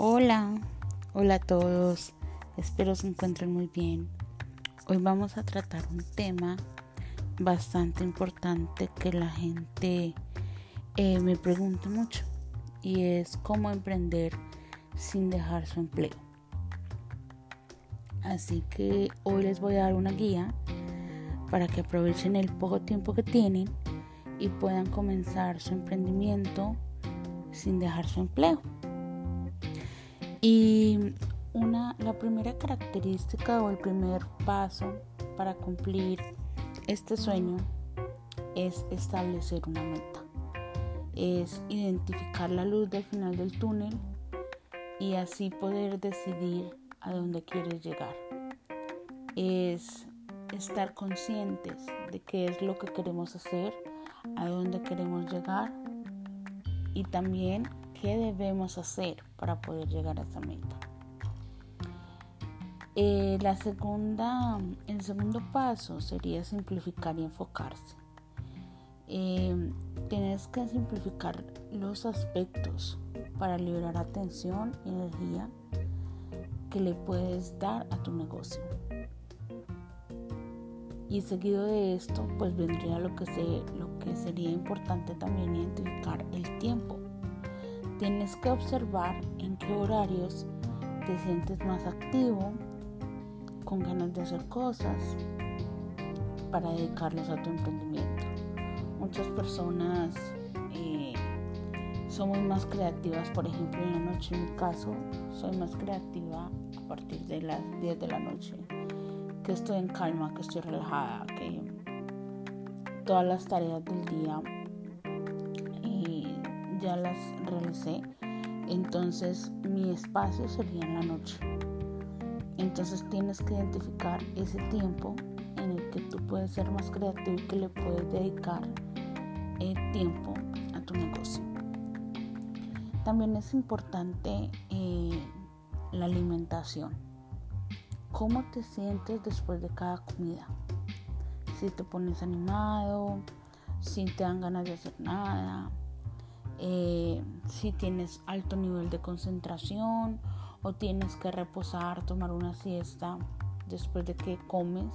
Hola, hola a todos, espero se encuentren muy bien. Hoy vamos a tratar un tema bastante importante que la gente eh, me pregunta mucho y es cómo emprender sin dejar su empleo. Así que hoy les voy a dar una guía para que aprovechen el poco tiempo que tienen y puedan comenzar su emprendimiento sin dejar su empleo. Y una, la primera característica o el primer paso para cumplir este sueño es establecer una meta. Es identificar la luz del final del túnel y así poder decidir a dónde quieres llegar. Es estar conscientes de qué es lo que queremos hacer, a dónde queremos llegar y también qué debemos hacer para poder llegar a esa meta. Eh, la segunda, el segundo paso sería simplificar y enfocarse. Eh, tienes que simplificar los aspectos para liberar atención y energía que le puedes dar a tu negocio. Y seguido de esto, pues vendría lo que, se, lo que sería importante también identificar el tiempo. Tienes que observar en qué horarios te sientes más activo, con ganas de hacer cosas, para dedicarlos a tu emprendimiento. Muchas personas eh, somos más creativas, por ejemplo, en la noche. En mi caso, soy más creativa a partir de las 10 de la noche que estoy en calma, que estoy relajada, que todas las tareas del día eh, ya las realicé. Entonces mi espacio sería en la noche. Entonces tienes que identificar ese tiempo en el que tú puedes ser más creativo y que le puedes dedicar eh, tiempo a tu negocio. También es importante eh, la alimentación cómo te sientes después de cada comida. Si te pones animado, si te dan ganas de hacer nada, eh, si tienes alto nivel de concentración o tienes que reposar, tomar una siesta después de que comes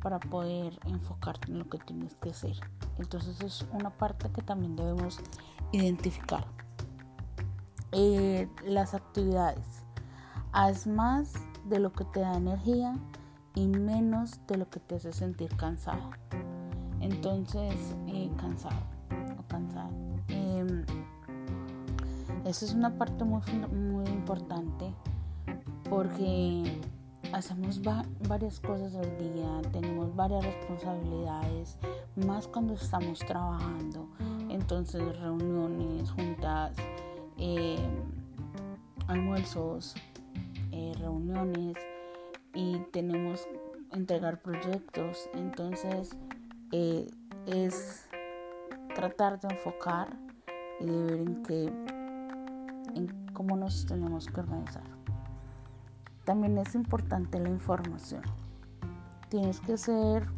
para poder enfocarte en lo que tienes que hacer. Entonces es una parte que también debemos identificar. Eh, las actividades. Haz más de lo que te da energía y menos de lo que te hace sentir cansado. Entonces, eh, cansado eso es una parte muy, muy importante porque hacemos varias cosas al día, tenemos varias responsabilidades, más cuando estamos trabajando. Entonces, reuniones, juntas, eh, almuerzos, eh, reuniones y tenemos entregar proyectos. Entonces eh, es tratar de enfocar y de ver en qué, en cómo nos tenemos que organizar. También es importante la información. Tienes que hacer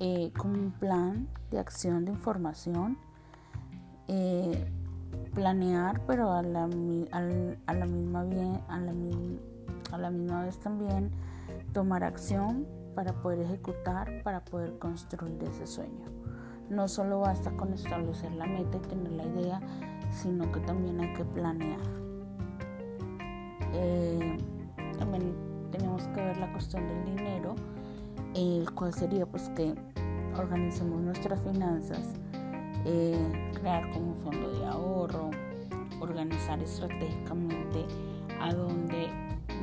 eh, como un plan de acción de información planear, pero a la, misma, a la misma vez también tomar acción para poder ejecutar, para poder construir ese sueño. No solo basta con establecer la meta y tener la idea, sino que también hay que planear. Eh, también tenemos que ver la cuestión del dinero, el cual sería pues que organicemos nuestras finanzas eh, crear como un fondo de ahorro, organizar estratégicamente a dónde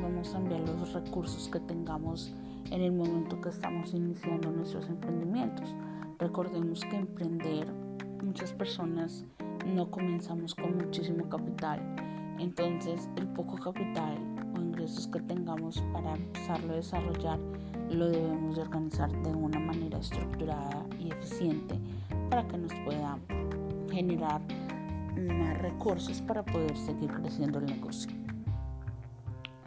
vamos a enviar los recursos que tengamos en el momento que estamos iniciando nuestros emprendimientos. Recordemos que emprender, muchas personas no comenzamos con muchísimo capital, entonces el poco capital o ingresos que tengamos para empezarlo a desarrollar lo debemos de organizar de una manera estructurada y eficiente para que nos pueda generar más recursos para poder seguir creciendo el negocio.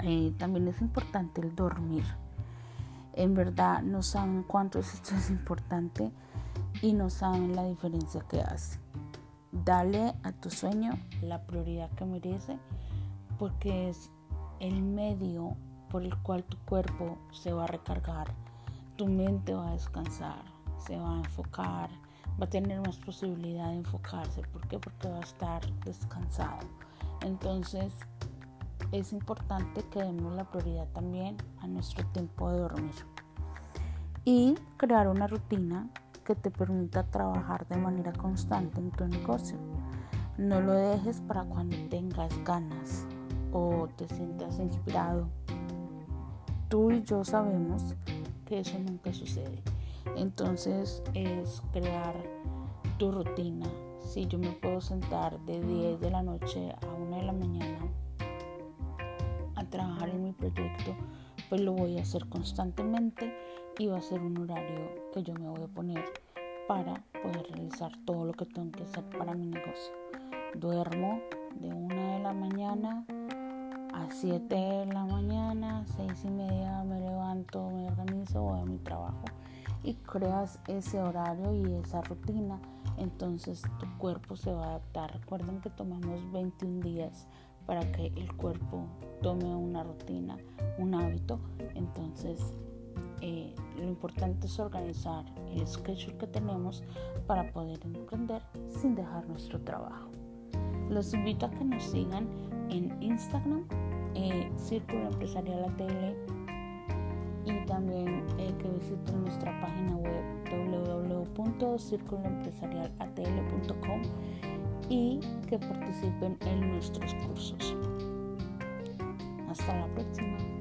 Eh, también es importante el dormir. En verdad no saben cuánto esto es importante y no saben la diferencia que hace. Dale a tu sueño la prioridad que merece porque es el medio por el cual tu cuerpo se va a recargar, tu mente va a descansar, se va a enfocar, va a tener más posibilidad de enfocarse. ¿Por qué? Porque va a estar descansado. Entonces es importante que demos la prioridad también a nuestro tiempo de dormir. Y crear una rutina que te permita trabajar de manera constante en tu negocio. No lo dejes para cuando tengas ganas o te sientas inspirado. Tú y yo sabemos que eso nunca sucede. Entonces es crear tu rutina. Si yo me puedo sentar de 10 de la noche a 1 de la mañana a trabajar en mi proyecto, pues lo voy a hacer constantemente y va a ser un horario que yo me voy a poner para poder realizar todo lo que tengo que hacer para mi negocio. Duermo de 1 de la mañana a 7 de la mañana, 6 y media me levanto, me organizo, voy a mi trabajo y creas ese horario y esa rutina, entonces tu cuerpo se va a adaptar. Recuerden que tomamos 21 días para que el cuerpo tome una rutina, un hábito, entonces eh, lo importante es organizar el schedule que tenemos para poder emprender sin dejar nuestro trabajo. Los invito a que nos sigan en Instagram, eh, Círculo Empresarial ATL, y también eh, que visiten nuestra página web www.circuloempresarialatl.com y que participen en nuestros cursos. Hasta la próxima.